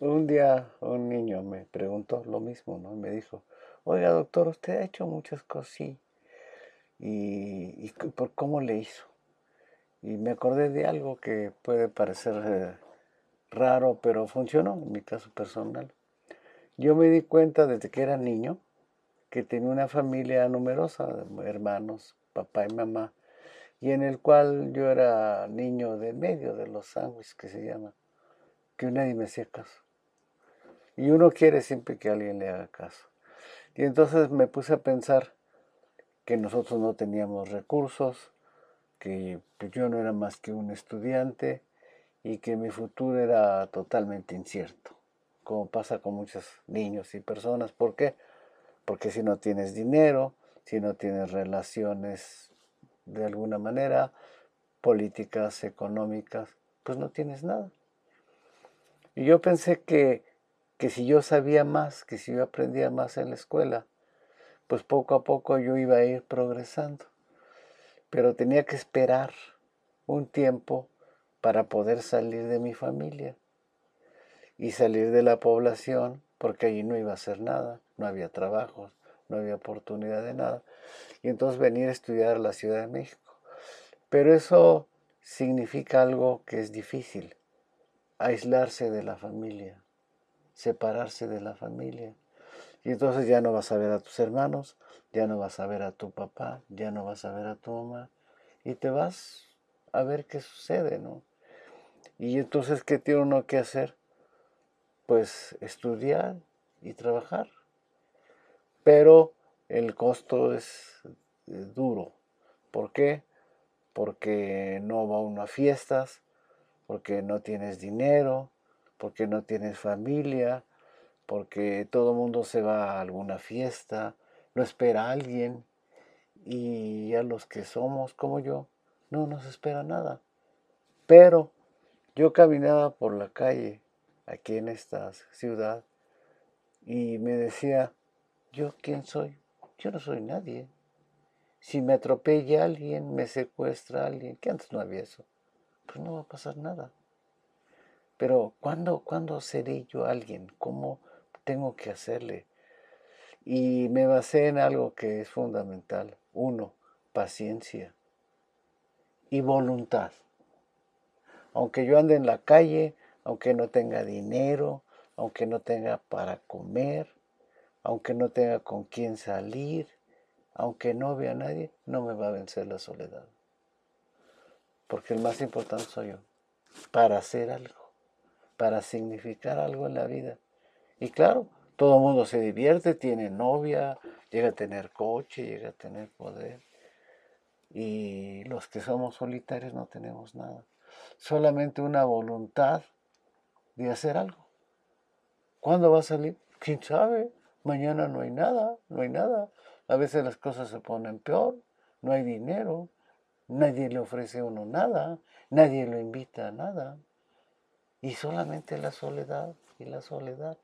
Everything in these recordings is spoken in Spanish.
Un día un niño me preguntó lo mismo, ¿no? Me dijo, oiga doctor, usted ha hecho muchas cosas, sí. ¿Y, y por cómo le hizo? Y me acordé de algo que puede parecer eh, raro, pero funcionó en mi caso personal. Yo me di cuenta desde que era niño que tenía una familia numerosa, hermanos, papá y mamá, y en el cual yo era niño de medio de los sándwiches que se llama, que nadie me hacía caso. Y uno quiere siempre que alguien le haga caso. Y entonces me puse a pensar que nosotros no teníamos recursos, que pues, yo no era más que un estudiante y que mi futuro era totalmente incierto, como pasa con muchos niños y personas. ¿Por qué? Porque si no tienes dinero, si no tienes relaciones de alguna manera, políticas, económicas, pues no tienes nada. Y yo pensé que, que si yo sabía más, que si yo aprendía más en la escuela, pues poco a poco yo iba a ir progresando. Pero tenía que esperar un tiempo para poder salir de mi familia y salir de la población, porque allí no iba a hacer nada, no había trabajos, no había oportunidad de nada. Y entonces venir a estudiar a la Ciudad de México. Pero eso significa algo que es difícil, aislarse de la familia, separarse de la familia. Y entonces ya no vas a ver a tus hermanos, ya no vas a ver a tu papá, ya no vas a ver a tu mamá, y te vas a ver qué sucede, ¿no? Y entonces, ¿qué tiene uno que hacer? Pues estudiar y trabajar. Pero el costo es duro. ¿Por qué? Porque no va uno a fiestas, porque no tienes dinero, porque no tienes familia, porque todo el mundo se va a alguna fiesta, no espera a alguien, y a los que somos como yo, no nos espera nada. Pero yo caminaba por la calle aquí en esta ciudad y me decía, ¿yo quién soy? Yo no soy nadie. Si me atropella alguien, me secuestra alguien, que antes no había eso, pues no va a pasar nada. Pero ¿cuándo, ¿cuándo seré yo alguien? ¿Cómo tengo que hacerle? Y me basé en algo que es fundamental. Uno, paciencia y voluntad aunque yo ande en la calle, aunque no tenga dinero, aunque no tenga para comer, aunque no tenga con quién salir, aunque no vea a nadie, no me va a vencer la soledad. Porque el más importante soy yo, para hacer algo, para significar algo en la vida. Y claro, todo el mundo se divierte, tiene novia, llega a tener coche, llega a tener poder. Y los que somos solitarios no tenemos nada solamente una voluntad de hacer algo. ¿Cuándo va a salir? ¿Quién sabe? Mañana no hay nada, no hay nada. A veces las cosas se ponen peor, no hay dinero, nadie le ofrece a uno nada, nadie lo invita a nada. Y solamente la soledad y la soledad.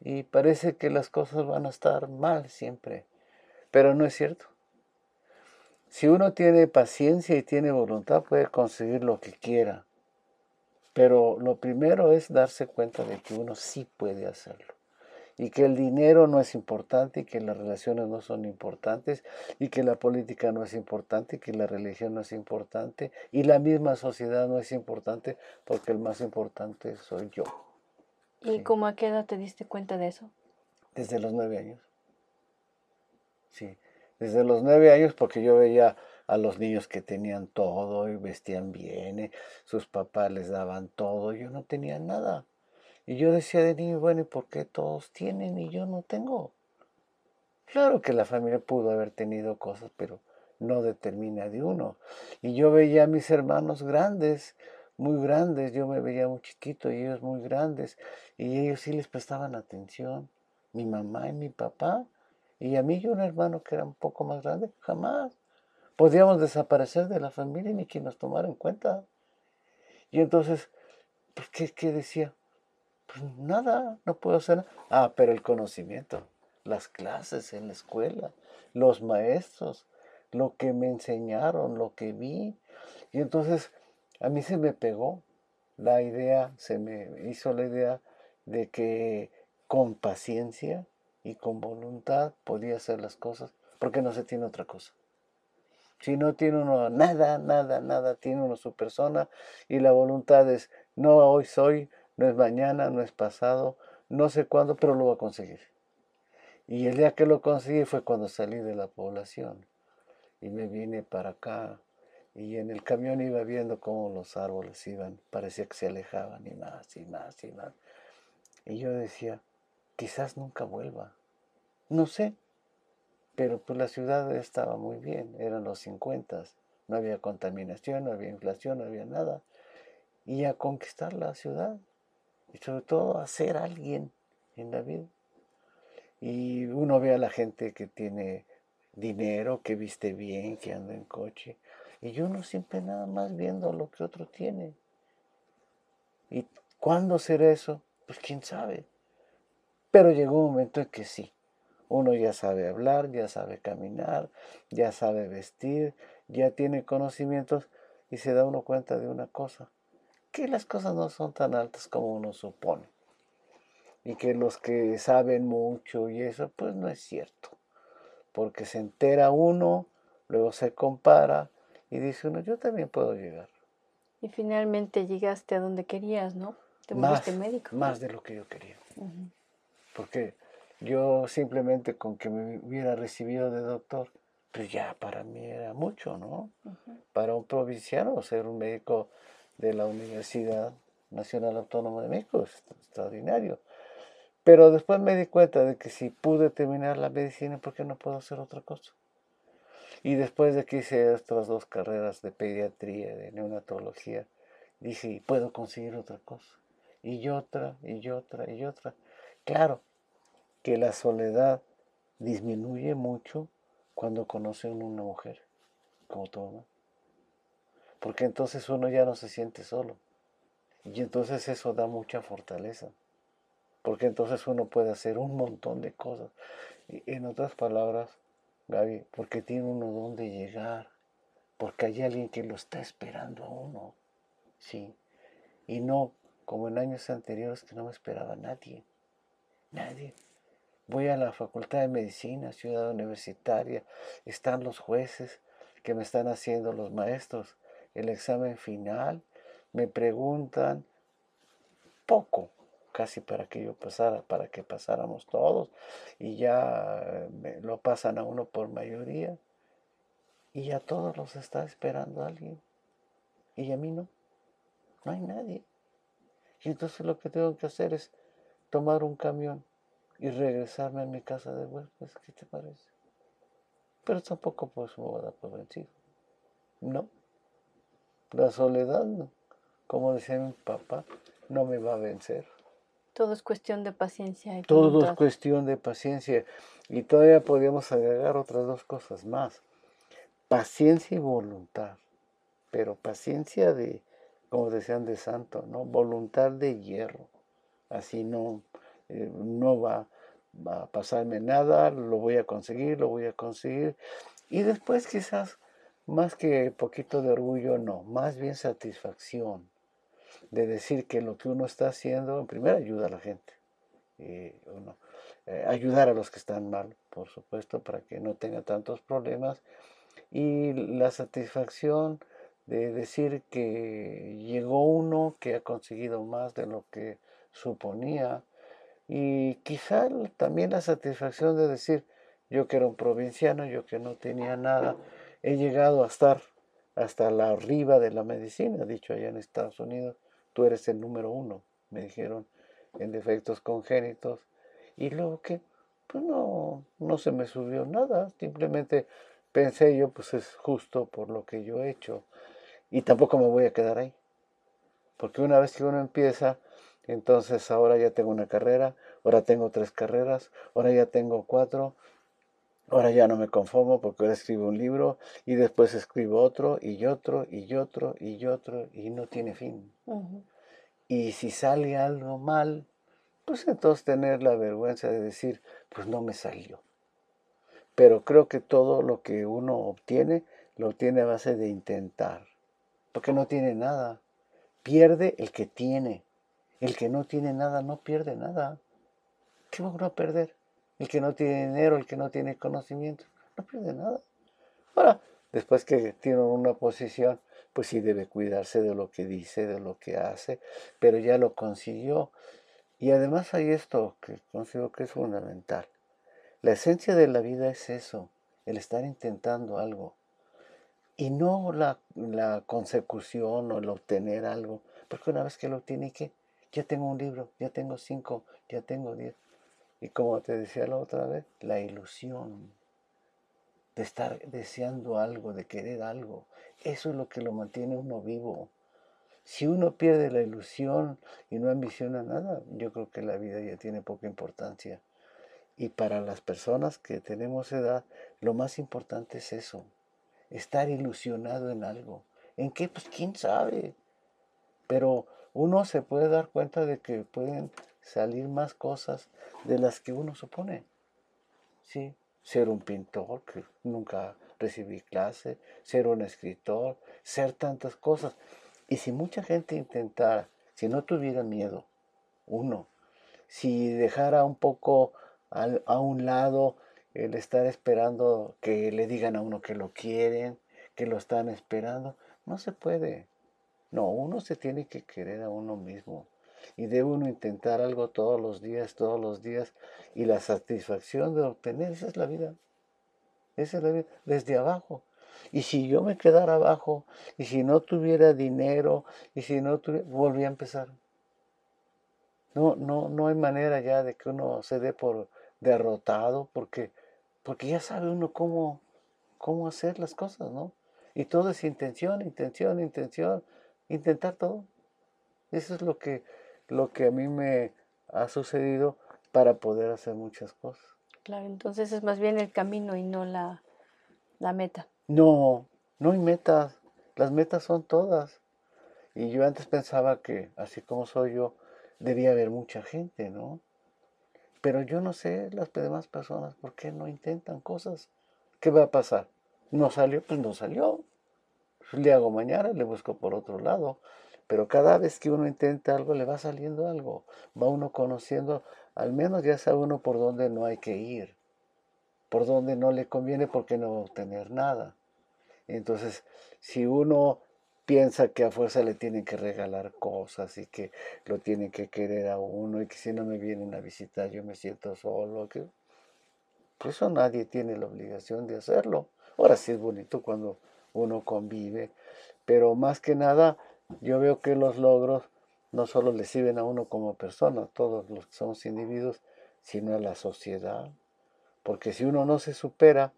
Y parece que las cosas van a estar mal siempre, pero no es cierto. Si uno tiene paciencia y tiene voluntad, puede conseguir lo que quiera. Pero lo primero es darse cuenta de que uno sí puede hacerlo. Y que el dinero no es importante, y que las relaciones no son importantes, y que la política no es importante, y que la religión no es importante, y la misma sociedad no es importante, porque el más importante soy yo. ¿Y cómo a qué edad te diste cuenta de eso? Desde los nueve años. Sí desde los nueve años porque yo veía a los niños que tenían todo y vestían bien, y sus papás les daban todo, yo no tenía nada. Y yo decía de niño, bueno, ¿y por qué todos tienen y yo no tengo? Claro que la familia pudo haber tenido cosas, pero no determina de uno. Y yo veía a mis hermanos grandes, muy grandes, yo me veía muy chiquito y ellos muy grandes, y ellos sí les prestaban atención, mi mamá y mi papá, y a mí y un hermano que era un poco más grande, jamás. Podíamos desaparecer de la familia ni quien nos tomara en cuenta. Y entonces, pues, ¿qué, qué decía? Pues nada, no puedo hacer nada. Ah, pero el conocimiento, las clases en la escuela, los maestros, lo que me enseñaron, lo que vi. Y entonces a mí se me pegó. la idea, se me hizo la idea de que con paciencia y con voluntad podía hacer las cosas, porque no se tiene otra cosa. Si no tiene uno nada, nada, nada, tiene uno su persona y la voluntad es, no hoy soy, no es mañana, no es pasado, no sé cuándo, pero lo va a conseguir. Y el día que lo conseguí fue cuando salí de la población y me vine para acá y en el camión iba viendo cómo los árboles iban, parecía que se alejaban y más y más y más. Y yo decía, quizás nunca vuelva. No sé, pero pues la ciudad estaba muy bien, eran los 50, no había contaminación, no había inflación, no había nada. Y a conquistar la ciudad, y sobre todo a alguien en la vida. Y uno ve a la gente que tiene dinero, que viste bien, que anda en coche, y yo no siempre nada más viendo lo que otro tiene. ¿Y cuándo será eso? Pues quién sabe. Pero llegó un momento en que sí. Uno ya sabe hablar, ya sabe caminar, ya sabe vestir, ya tiene conocimientos y se da uno cuenta de una cosa, que las cosas no son tan altas como uno supone. Y que los que saben mucho y eso, pues no es cierto. Porque se entera uno, luego se compara y dice uno, yo también puedo llegar. Y finalmente llegaste a donde querías, ¿no? Te más, médico. Más de lo que yo quería. Porque yo simplemente con que me hubiera recibido de doctor, pues ya para mí era mucho, ¿no? Para un provinciano ser un médico de la Universidad Nacional Autónoma de México es extraordinario. Pero después me di cuenta de que si pude terminar la medicina, ¿por qué no puedo hacer otra cosa? Y después de que hice estas dos carreras de pediatría, de neonatología, dije, puedo conseguir otra cosa. Y otra, y otra, y otra. Claro que la soledad disminuye mucho cuando conocen una mujer como tu mamá. Porque entonces uno ya no se siente solo. Y entonces eso da mucha fortaleza. Porque entonces uno puede hacer un montón de cosas. Y en otras palabras, Gaby, porque tiene uno donde llegar, porque hay alguien que lo está esperando a uno, sí, y no como en años anteriores que no me esperaba nadie, nadie. Voy a la Facultad de Medicina, Ciudad Universitaria, están los jueces que me están haciendo los maestros, el examen final, me preguntan poco, casi para que yo pasara, para que pasáramos todos, y ya eh, lo pasan a uno por mayoría, y a todos los está esperando alguien, y a mí no, no hay nadie. Y entonces lo que tengo que hacer es tomar un camión y regresarme a mi casa de huéspedes, ¿qué te parece? Pero tampoco pues me voy a dar por vencido. No. La soledad, como decía mi papá, no me va a vencer. Todo es cuestión de paciencia. Y Todo es cuestión de paciencia. Y todavía podríamos agregar otras dos cosas más. Paciencia y voluntad. Pero paciencia de, como decían de santo, ¿no? Voluntad de hierro. Así no, eh, no va, va a pasarme nada, lo voy a conseguir, lo voy a conseguir. Y después quizás, más que poquito de orgullo, no, más bien satisfacción de decir que lo que uno está haciendo, en primer ayuda a la gente, uno, eh, ayudar a los que están mal, por supuesto, para que no tenga tantos problemas, y la satisfacción de decir que llegó uno que ha conseguido más de lo que suponía, y quizá también la satisfacción de decir, yo que era un provinciano, yo que no tenía nada, he llegado a estar hasta la arriba de la medicina, dicho allá en Estados Unidos, tú eres el número uno, me dijeron, en defectos congénitos. Y luego que, pues no, no se me subió nada, simplemente pensé yo, pues es justo por lo que yo he hecho. Y tampoco me voy a quedar ahí. Porque una vez que uno empieza, entonces ahora ya tengo una carrera, ahora tengo tres carreras, ahora ya tengo cuatro, ahora ya no me conformo porque ahora escribo un libro y después escribo otro y otro y otro y otro y no tiene fin. Y si sale algo mal, pues entonces tener la vergüenza de decir, pues no me salió. Pero creo que todo lo que uno obtiene, lo obtiene a base de intentar, porque no tiene nada, pierde el que tiene. El que no tiene nada no pierde nada. ¿Qué va a perder? El que no tiene dinero, el que no tiene conocimiento, no pierde nada. Ahora, después que tiene una posición, pues sí debe cuidarse de lo que dice, de lo que hace, pero ya lo consiguió. Y además hay esto que considero que es fundamental. La esencia de la vida es eso, el estar intentando algo. Y no la, la consecución o el obtener algo, porque una vez que lo tiene, ¿qué? Ya tengo un libro, ya tengo cinco, ya tengo diez. Y como te decía la otra vez, la ilusión de estar deseando algo, de querer algo, eso es lo que lo mantiene uno vivo. Si uno pierde la ilusión y no ambiciona nada, yo creo que la vida ya tiene poca importancia. Y para las personas que tenemos edad, lo más importante es eso, estar ilusionado en algo. ¿En qué? Pues quién sabe. Pero uno se puede dar cuenta de que pueden salir más cosas de las que uno supone. Sí, ser un pintor, que nunca recibí clase, ser un escritor, ser tantas cosas. Y si mucha gente intentara, si no tuviera miedo, uno, si dejara un poco a un lado el estar esperando que le digan a uno que lo quieren, que lo están esperando, no se puede. No, uno se tiene que querer a uno mismo y debe uno intentar algo todos los días, todos los días, y la satisfacción de obtener, esa es la vida. Esa es la vida, desde abajo. Y si yo me quedara abajo, y si no tuviera dinero, y si no tuviera, volví a empezar. No, no, no hay manera ya de que uno se dé por derrotado, porque, porque ya sabe uno cómo, cómo hacer las cosas, ¿no? Y todo es intención, intención, intención, intentar todo. Eso es lo que lo que a mí me ha sucedido para poder hacer muchas cosas. Claro, entonces es más bien el camino y no la, la meta. No, no hay metas. Las metas son todas. Y yo antes pensaba que, así como soy yo, debía haber mucha gente, ¿no? Pero yo no sé las demás personas por qué no intentan cosas. ¿Qué va a pasar? No salió, pues no salió. Le hago mañana, le busco por otro lado. Pero cada vez que uno intenta algo, le va saliendo algo. Va uno conociendo, al menos ya sabe uno por dónde no hay que ir, por dónde no le conviene porque no va a obtener nada. Entonces, si uno piensa que a fuerza le tienen que regalar cosas y que lo tienen que querer a uno y que si no me vienen a visitar yo me siento solo, que pues eso nadie tiene la obligación de hacerlo. Ahora sí es bonito cuando uno convive, pero más que nada yo veo que los logros no solo le sirven a uno como persona, todos los que somos individuos, sino a la sociedad. Porque si uno no se supera,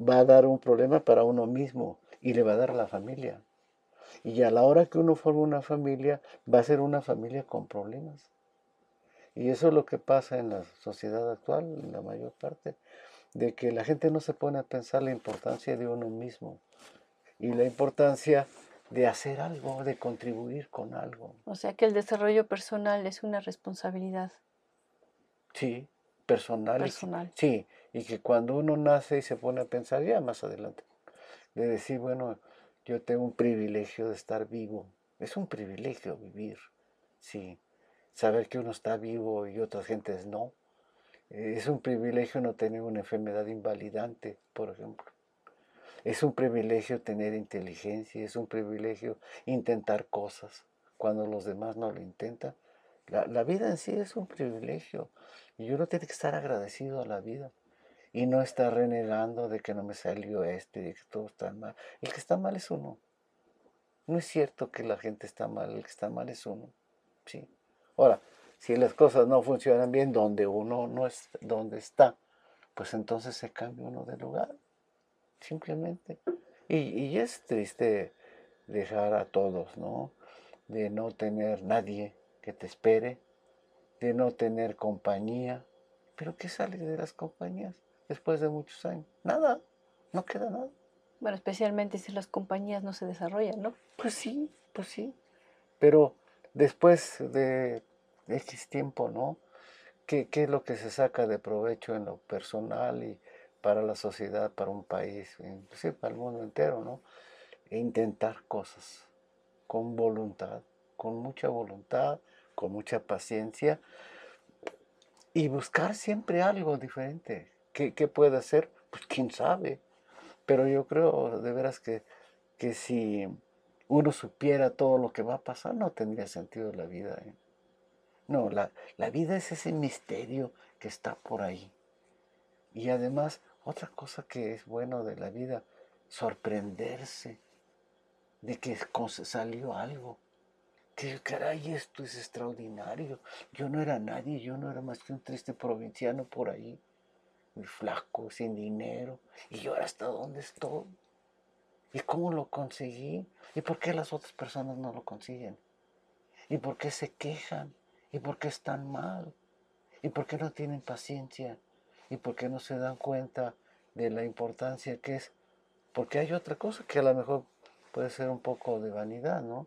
va a dar un problema para uno mismo y le va a dar a la familia. Y a la hora que uno forma una familia, va a ser una familia con problemas. Y eso es lo que pasa en la sociedad actual, en la mayor parte, de que la gente no se pone a pensar la importancia de uno mismo y la importancia de hacer algo, de contribuir con algo. O sea que el desarrollo personal es una responsabilidad. Sí, personal. Personal. sí, y que cuando uno nace y se pone a pensar ya más adelante, de decir, bueno, yo tengo un privilegio de estar vivo. Es un privilegio vivir, sí. Saber que uno está vivo y otras gentes no. Es un privilegio no tener una enfermedad invalidante, por ejemplo. Es un privilegio tener inteligencia, es un privilegio intentar cosas cuando los demás no lo intentan. La, vida en sí es un privilegio y uno tiene que estar agradecido a la vida y no estar renegando de que no me salió este, de que todo está mal. El que está mal es uno. No es cierto que la gente está mal, el que está mal es uno. Sí. Ahora, si las cosas no funcionan bien donde uno no es donde está, pues entonces se cambia uno de lugar simplemente. Y, es triste dejar a todos, ¿no? De no tener nadie que te espere, de no tener compañía. Pero ¿qué sale de las compañías después de muchos años? Nada, no queda nada. Bueno, especialmente si las compañías no se desarrollan, ¿no? Pues sí, pues sí. Pero después de X tiempo, ¿no? ¿Qué, ¿Qué, es lo que se saca de provecho en lo personal y para la sociedad, para un país, inclusive para el mundo entero, ¿no? E intentar cosas con voluntad, con mucha voluntad, con mucha paciencia y buscar siempre algo diferente. ¿Qué, qué puede hacer? Pues quién sabe. Pero yo creo de veras que, que si uno supiera todo lo que va a pasar, no tendría sentido la vida. ¿eh? No, la, la vida es ese misterio que está por ahí. Y además, otra cosa que es bueno de la vida, sorprenderse de que salió algo. Que caray, esto es extraordinario. Yo no era nadie, yo no era más que un triste provinciano por ahí, muy flaco, sin dinero. Y yo ahora hasta dónde estoy. ¿Y cómo lo conseguí? ¿Y por qué las otras personas no lo consiguen? ¿Y por qué se quejan? ¿Y por qué están mal? ¿Y por qué no tienen paciencia? ¿Y por qué no se dan cuenta de la importancia que es? Porque hay otra cosa que a lo mejor puede ser un poco de vanidad, ¿no?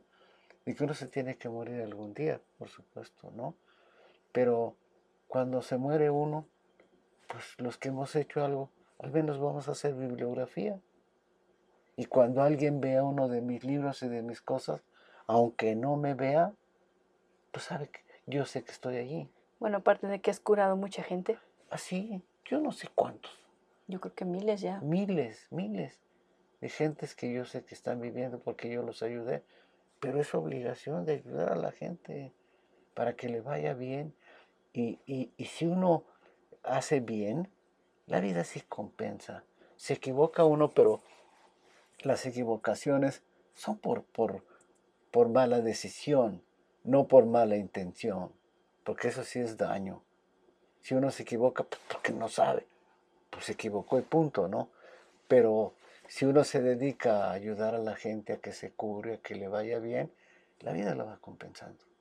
Y que uno se tiene que morir algún día, por supuesto, ¿no? Pero cuando se muere uno, pues los que hemos hecho algo, al menos vamos a hacer bibliografía. Y cuando alguien vea uno de mis libros y de mis cosas, aunque no me vea, pues sabe que yo sé que estoy allí. Bueno, aparte de que has curado mucha gente. Así, ah, yo no sé cuántos. Yo creo que miles ya. Miles, miles de gentes que yo sé que están viviendo porque yo los ayudé. Pero es obligación de ayudar a la gente para que le vaya bien. Y, y si uno hace bien, la vida sí compensa. Se equivoca uno, pero las equivocaciones son por, por, por mala decisión, no por mala intención, porque eso sí es daño. Si uno se equivoca, pues porque no sabe, pues se equivocó y punto, ¿no? Pero si uno se dedica a ayudar a la gente a que se cure, a que le vaya bien, la vida la va compensando.